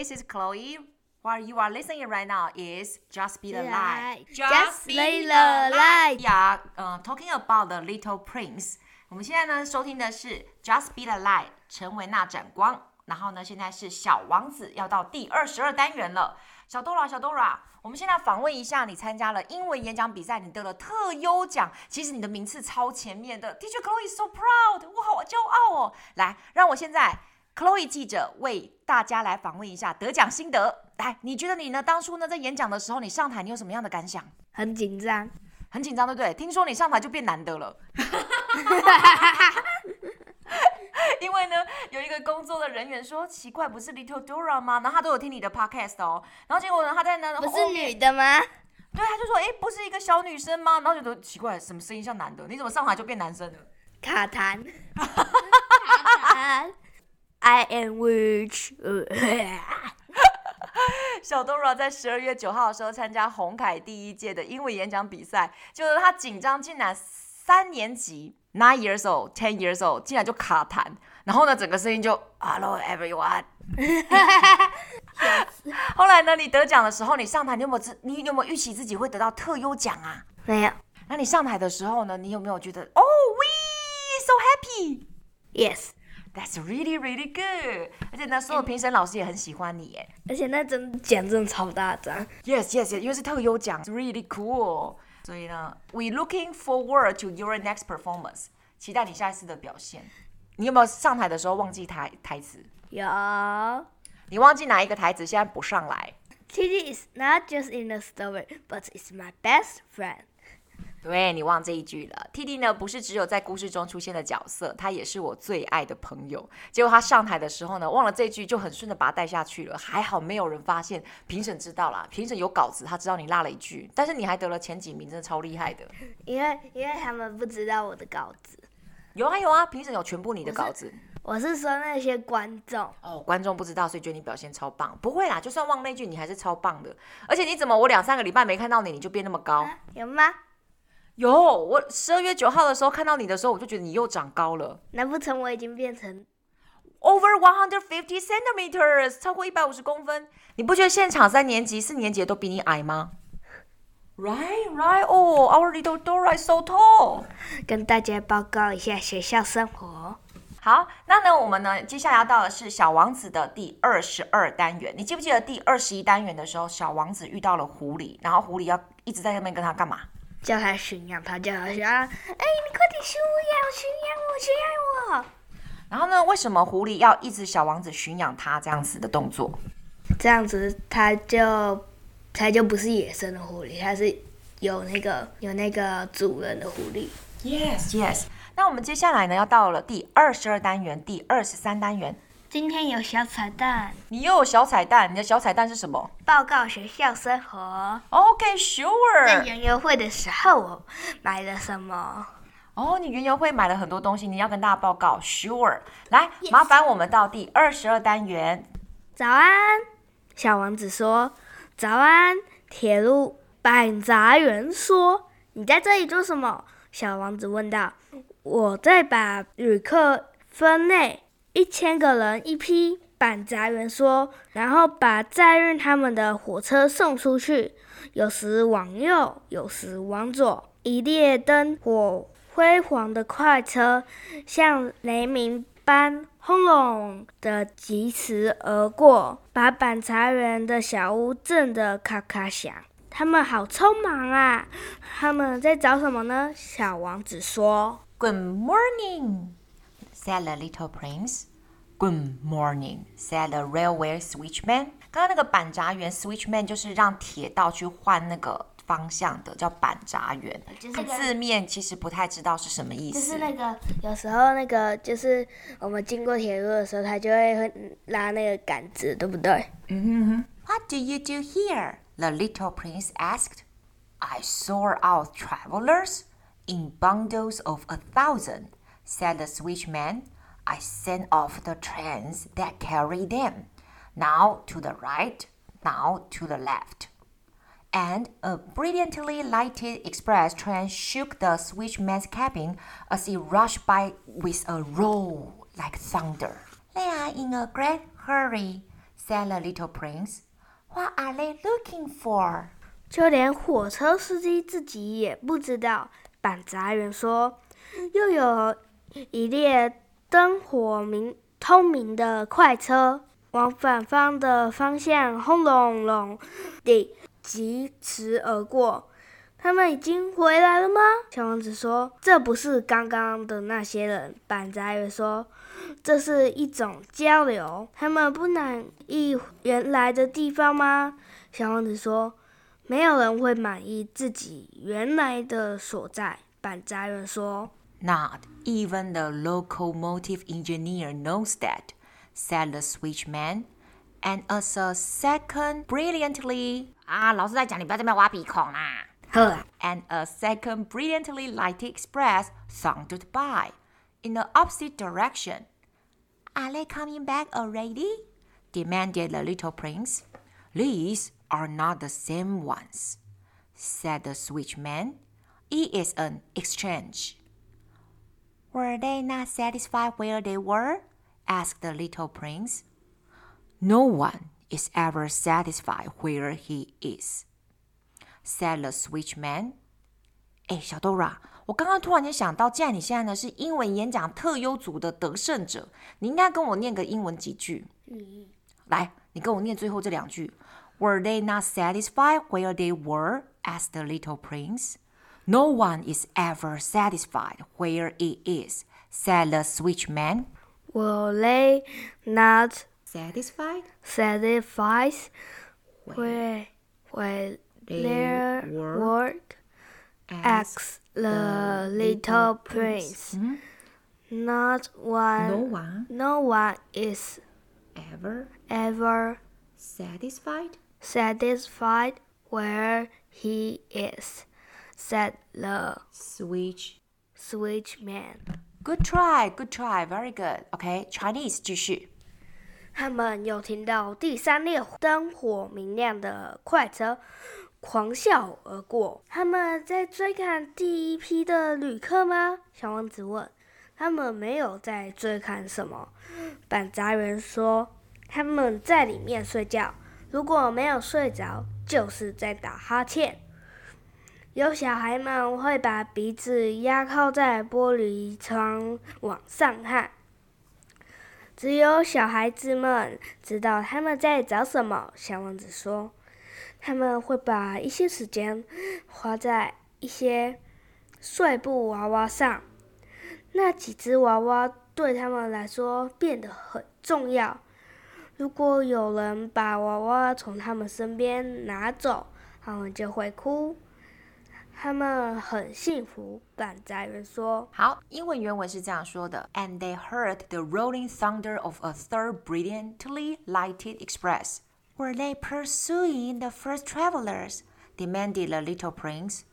this is Chloe. What you are listening right now is Just Be the Light. Just Be the Light. Yeah, uh, talking about the Little Prince. 我们现在呢收听的是 Just Be the Light，成为那盏光。然后呢，现在是小王子要到第二十二单元了。小 Dora，小 Dora，我们现在访问一下，你参加了英文演讲比赛，你得了特优奖，其实你的名次超前面的。Teacher Chloe is so proud，我好骄傲哦。来，让我现在 Chloe 记者为大家来访问一下得奖心得。来，你觉得你呢？当初呢在演讲的时候，你上台你有什么样的感想？很紧张，很紧张，对不对？听说你上台就变男的了。因为呢，有一个工作的人员说奇怪，不是 Little Dora 吗？然后他都有听你的 podcast 哦。然后结果呢，他在那不是女的吗？对，他就说，哎，不是一个小女生吗？然后就觉得奇怪，什么声音像男的？你怎么上台就变男生了？卡痰。卡痰。I am witch。小 Dora 在十二月九号的时候参加红凯第一届的英文演讲比赛，就是他紧张，竟然三年级 nine years old ten years old 竟然就卡痰。然后呢，整个声音就 Hello everyone。后来呢，你得奖的时候，你上台，你有没有自，你有没有预期自己会得到特优奖啊？没有。那你上台的时候呢，你有没有觉得哦、oh,，we so happy？Yes，that's really really good。而且呢，所有评审老师也很喜欢你耶。而且那真奖真的超大张。Yes yes yes，因为是特优奖，really cool。所以呢，we looking forward to your next performance，期待你下一次的表现。你有没有上台的时候忘记台台词？有。你忘记哪一个台词？现在补上来。TD is not just in the story, but it's my best friend。 对，你忘这一句了。TD 呢，不是只有在故事中出现的角色，他也是我最爱的朋友。结果他上台的时候呢，忘了这句，就很顺的把他带下去了。还好没有人发现，评审知道了，评审有稿子，他知道你落了一句，但是你还得了前几名，真的超厉害的。因为因为他们不知道我的稿子。有啊有啊，评审有全部你的稿子。我是，我是说那些观众哦，观众不知道，所以觉得你表现超棒。不会啦，就算忘那句，你还是超棒的。而且你怎么我两三个礼拜没看到你，你就变那么高？啊、有吗？有，我十二月九号的时候看到你的时候，我就觉得你又长高了。难不成我已经变成 over one hundred fifty centimeters，超过一百五十公分？你不觉得现场三年级、四年级都比你矮吗？Right, right. Oh, our little Dora is so tall. 跟大家报告一下学校生活。好，那呢，我们呢，接下来要到的是小王子的第二十二单元。你记不记得第二十一单元的时候，小王子遇到了狐狸，然后狐狸要一直在那边跟他干嘛？叫他驯养他，叫他驯养。哎，你快点驯养，驯养我，驯养我。然后呢，为什么狐狸要一直小王子驯养它这样子的动作？这样子它就。它就不是野生的狐狸，它是有那个有那个主人的狐狸。Yes, yes。那我们接下来呢，要到了第二十二单元，第二十三单元。今天有小彩蛋。你又有小彩蛋？你的小彩蛋是什么？报告学校生活。OK, sure。在园游会的时候，我买了什么？哦，你园游会买了很多东西，你要跟大家报告。Sure。来，Yes. 麻烦我们到第二十二单元。早安，小王子说。早安，铁路板杂员说：“你在这里做什么？”小王子问道。“我在把旅客分类，一千个人一批。”板杂员说，“然后把载运他们的火车送出去，有时往右，有时往左。一列灯火辉煌的快车，像雷鸣般。”轰隆的疾驰而过，把板茶园的小屋震得咔咔响。他们好匆忙啊！他们在找什么呢？小王子说：“Good morning,” said the little prince. “Good morning,” said the railway switchman. 刚刚那个板闸员 switchman 就是让铁道去换那个。方向的叫板闸员，就是字面其实不太知道是什么意思。就是那个有时候那个就是我们经过铁路的时候，他就会拉那个杆子，对不对？嗯哼哼。What do you do here? The little prince asked. I sort out travelers in bundles of a thousand, said the switchman. I send off the trains that carry them. Now to the right, now to the left. And a brilliantly lighted express train shook the switchman's cabin as it rushed by with a roar like thunder. They are in a great hurry, said the little prince. What are they looking for? 就连火车司机自己也不知道。板杂员说：“又有一列 灯火明通明的快车，往反方的方向轰隆隆地疾驰而过。他们已经回来了吗？”小王子说：“这不是刚刚的那些人。”板杂员说：“这是一种交流。他们不满意原来的地方吗？”小王子说。没有人会满意自己原来的所在。板杂员说 ：“Not even the locomotive engineer knows that,” said the switchman. And as a second brilliantly 啊，老师在讲，你不要在那边挖鼻孔啦。呵。And a second brilliantly lighted express thundered by in the opposite direction. Are they coming back already? demanded the little prince. These are not the same ones, said the switchman. It is an exchange. Were they not satisfied where they were? asked the little prince. No one is ever satisfied where he is, said the switchman. 哎，小 Dora，我刚刚突然间想到，既然你现在呢是英文演讲特优组的得胜者，你应该跟我念个英文几句。嗯，来，你跟我念最后这两句。Were they not satisfied where they were? asked the little prince. No one is ever satisfied where he is, said the switchman. Were they not satisfied? Satisfied where, where their work? asked the little prince. Hmm? Not one. No one. No one is ever ever satisfied satisfied where he is, said the switch switchman. Good try, good try, very good. OK, Chinese 继续。他们又听到第三列灯火明亮的快车狂啸而过。他们在追赶第一批的旅客吗？小王子问。他们没有在追赶什么。板杂人说：“他们在里面睡觉。”如果没有睡着，就是在打哈欠。有小孩们会把鼻子压靠在玻璃窗往上看。只有小孩子们知道他们在找什么。小王子说：“他们会把一些时间花在一些碎布娃娃上。那几只娃娃对他们来说变得很重要。”如果有人把娃娃从他们身边拿走，他们就会哭。他们很幸福。板杂员说：“好，英文原文是这样说的：And they heard the rolling thunder of a third brilliantly lighted express. Were they pursuing the first travelers? demanded the little prince.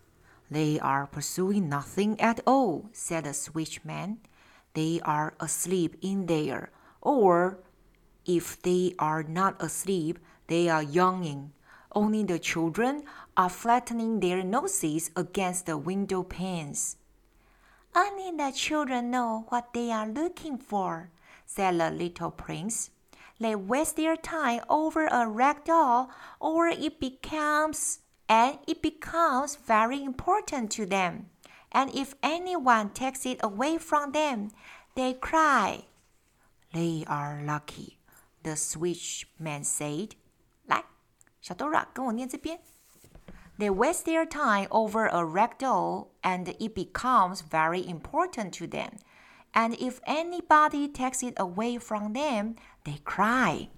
They are pursuing nothing at all," said the switchman. They are asleep in there, or if they are not asleep, they are yawning. Only the children are flattening their noses against the window panes. Only the children know what they are looking for, said the little prince. They waste their time over a rag doll, or it becomes and it becomes very important to them. And if anyone takes it away from them, they cry. They are lucky the switchman said. 来，小 Dora 跟我念这边。They waste their time over a rag doll, and it becomes very important to them. And if anybody takes it away from them, they cry.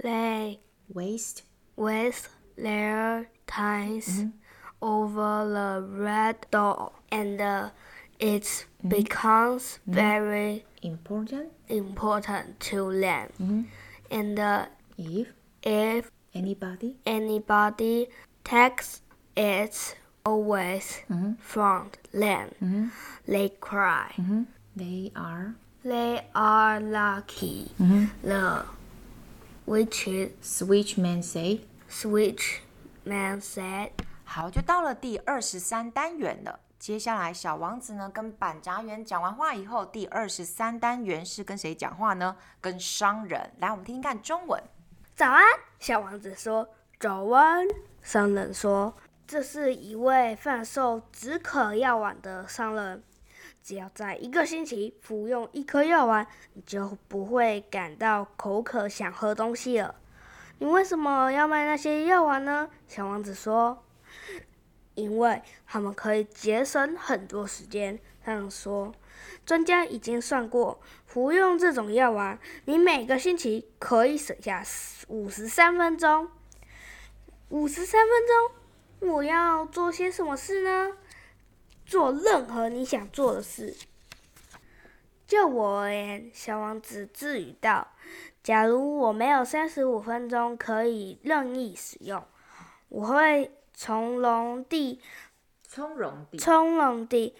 They waste waste their times mm -hmm. over the rag doll, and uh, it mm -hmm. becomes mm -hmm. very important important to them. Mm-hmm and uh, if if anybody anybody takes it mm-hmm. from them, mm-hmm. they cry. Mm-hmm. They are they are lucky. Mm-hmm. The which switchman said. Switchman said. 好，就到了第二十三单元了。接下来，小王子呢跟板杂员讲完话以后，第二十三单元是跟谁讲话呢？跟商人。来，我们听听看中文。早安，小王子说。早安，商人说。这是一位贩售止渴药丸的商人。只要在一个星期服用一颗药丸，你就不会感到口渴想喝东西了。你为什么要卖那些药丸呢？小王子说。因为他们可以节省很多时间。他们说，专家已经算过，服用这种药丸，你每个星期可以省下五十三分钟。五十三分钟，我要做些什么事呢？做任何你想做的事。就我而言，小王子自语道：“假如我没有三十五分钟可以任意使用，我会。”从容地，从容地，从容地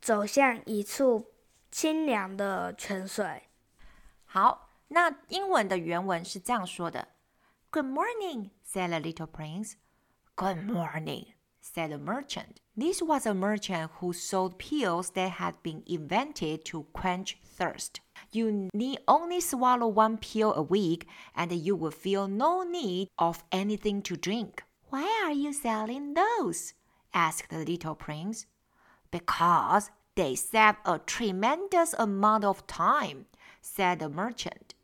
走向一处清凉的泉水。好，那英文的原文是这样说的：“Good morning,” said the little prince. “Good morning,” said the merchant. This was a merchant who sold pills that had been invented to quench thirst. You need only swallow one pill a week, and you will feel no need of anything to drink. Why are you selling those? asked the little prince. Because they save a tremendous amount of time, said the merchant.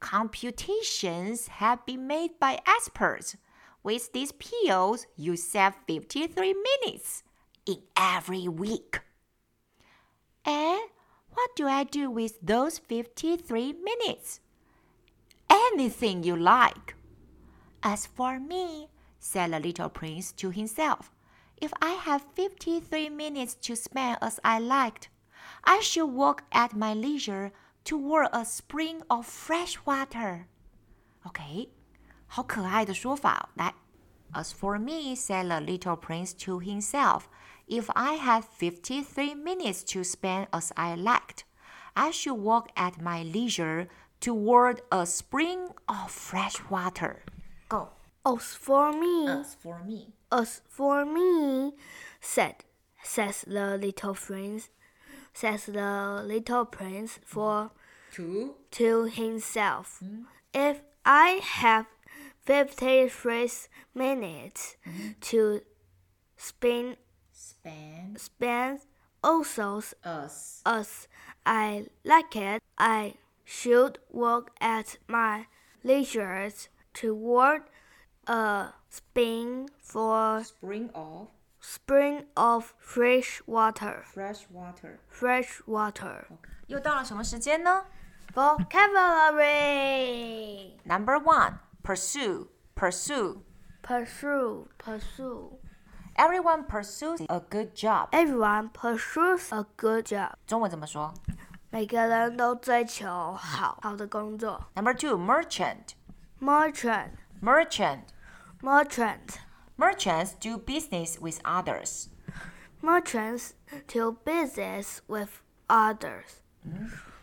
Computations have been made by experts. With these pills, you save 53 minutes in every week. And what do I do with those 53 minutes? Anything you like. As for me, said the little prince to himself. If I have fifty three minutes to spend as I liked, I should walk at my leisure toward a spring of fresh water. OK，好可爱的说法。来，As for me, said the little prince to himself, if I had fifty three minutes to spend as I liked, I should walk at my leisure toward a spring of fresh water. Go. As for me, as for me, as for me, said, says the little prince, says the little prince for to to himself. Mm. If I have fifty-three minutes mm. to spin, spend, spend also as as I like it, I should work at my leisure toward a spring for spring of spring of fresh water. fresh water. Fresh water. 又到了什么时间呢 Vocabulary. Number one, pursue, pursue. Pursue, pursue. Everyone pursues a good job. Everyone pursues a good job. 中文怎么说每个人都追求好好的工作。 ？Number two, merchant, Merchant, merchant. merchant, Merchants do business with others. merchants do business with others.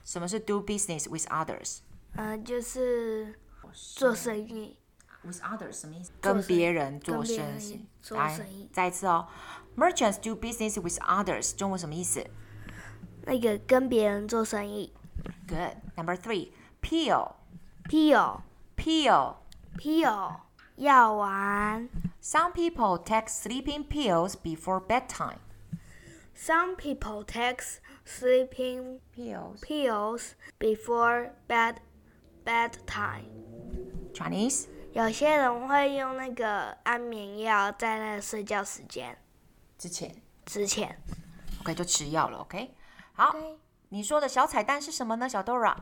什么是 do business with others? 嗯、就是做生意。 With others 什么意思？做生跟别人做跟别生人意。做来生意，再一次哦。Merchants do business with others，中文什么意思那个跟别人做生意。 ？Good. Number three, pill, Pill, pill. pill, 药丸。 Some people take sleeping pills before bedtime. Some people take sleeping Pills. pills before bed bedtime. Chinese. 有些人会用那个安眠药在那个睡觉时间之前之前。，OK 就吃药了，OK。好你说的小彩蛋是什么呢，小 Dora？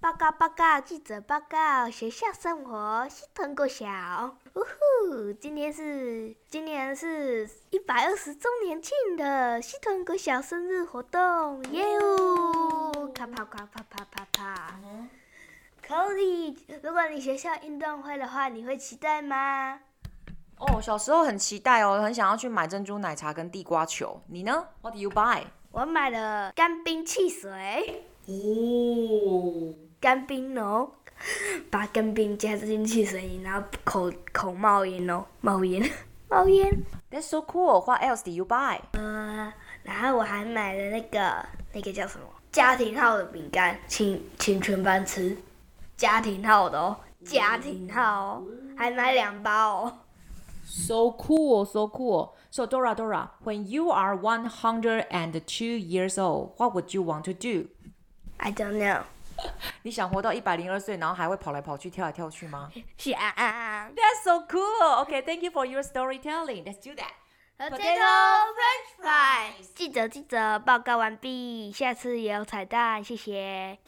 报告报告，记者报告，学校生活，西屯国小。呜呼，今天是今年是一百二十周年庆的西屯国小生日活动，耶呜！咔啪咔啪啪啪啪。可以，如果你学校运动会的话，你会期待吗？哦，小时候很期待哦，很想要去买珍珠奶茶跟地瓜球。你呢？What do you buy？我买了干冰汽水，哦，干冰哦，把干冰加进汽水里，然后口口冒烟哦，冒烟。冒烟。That's so cool. What else did you buy? 呃，然后我还买了那个那个叫什么家庭号的饼干，请请全班吃。家庭号的哦，家庭号哦，还买两包哦。So cool, so cool. So Dora, Dora, when you are one hundred and two years old, what would you want to do? I don't know. 你想活到一百零二岁，然后还会跑来跑去、跳来跳去吗？想。That's so cool. Okay, thank you for your storytelling. Let's do that. Potato French fries。记者记者报告完毕，下次也有彩蛋，谢谢。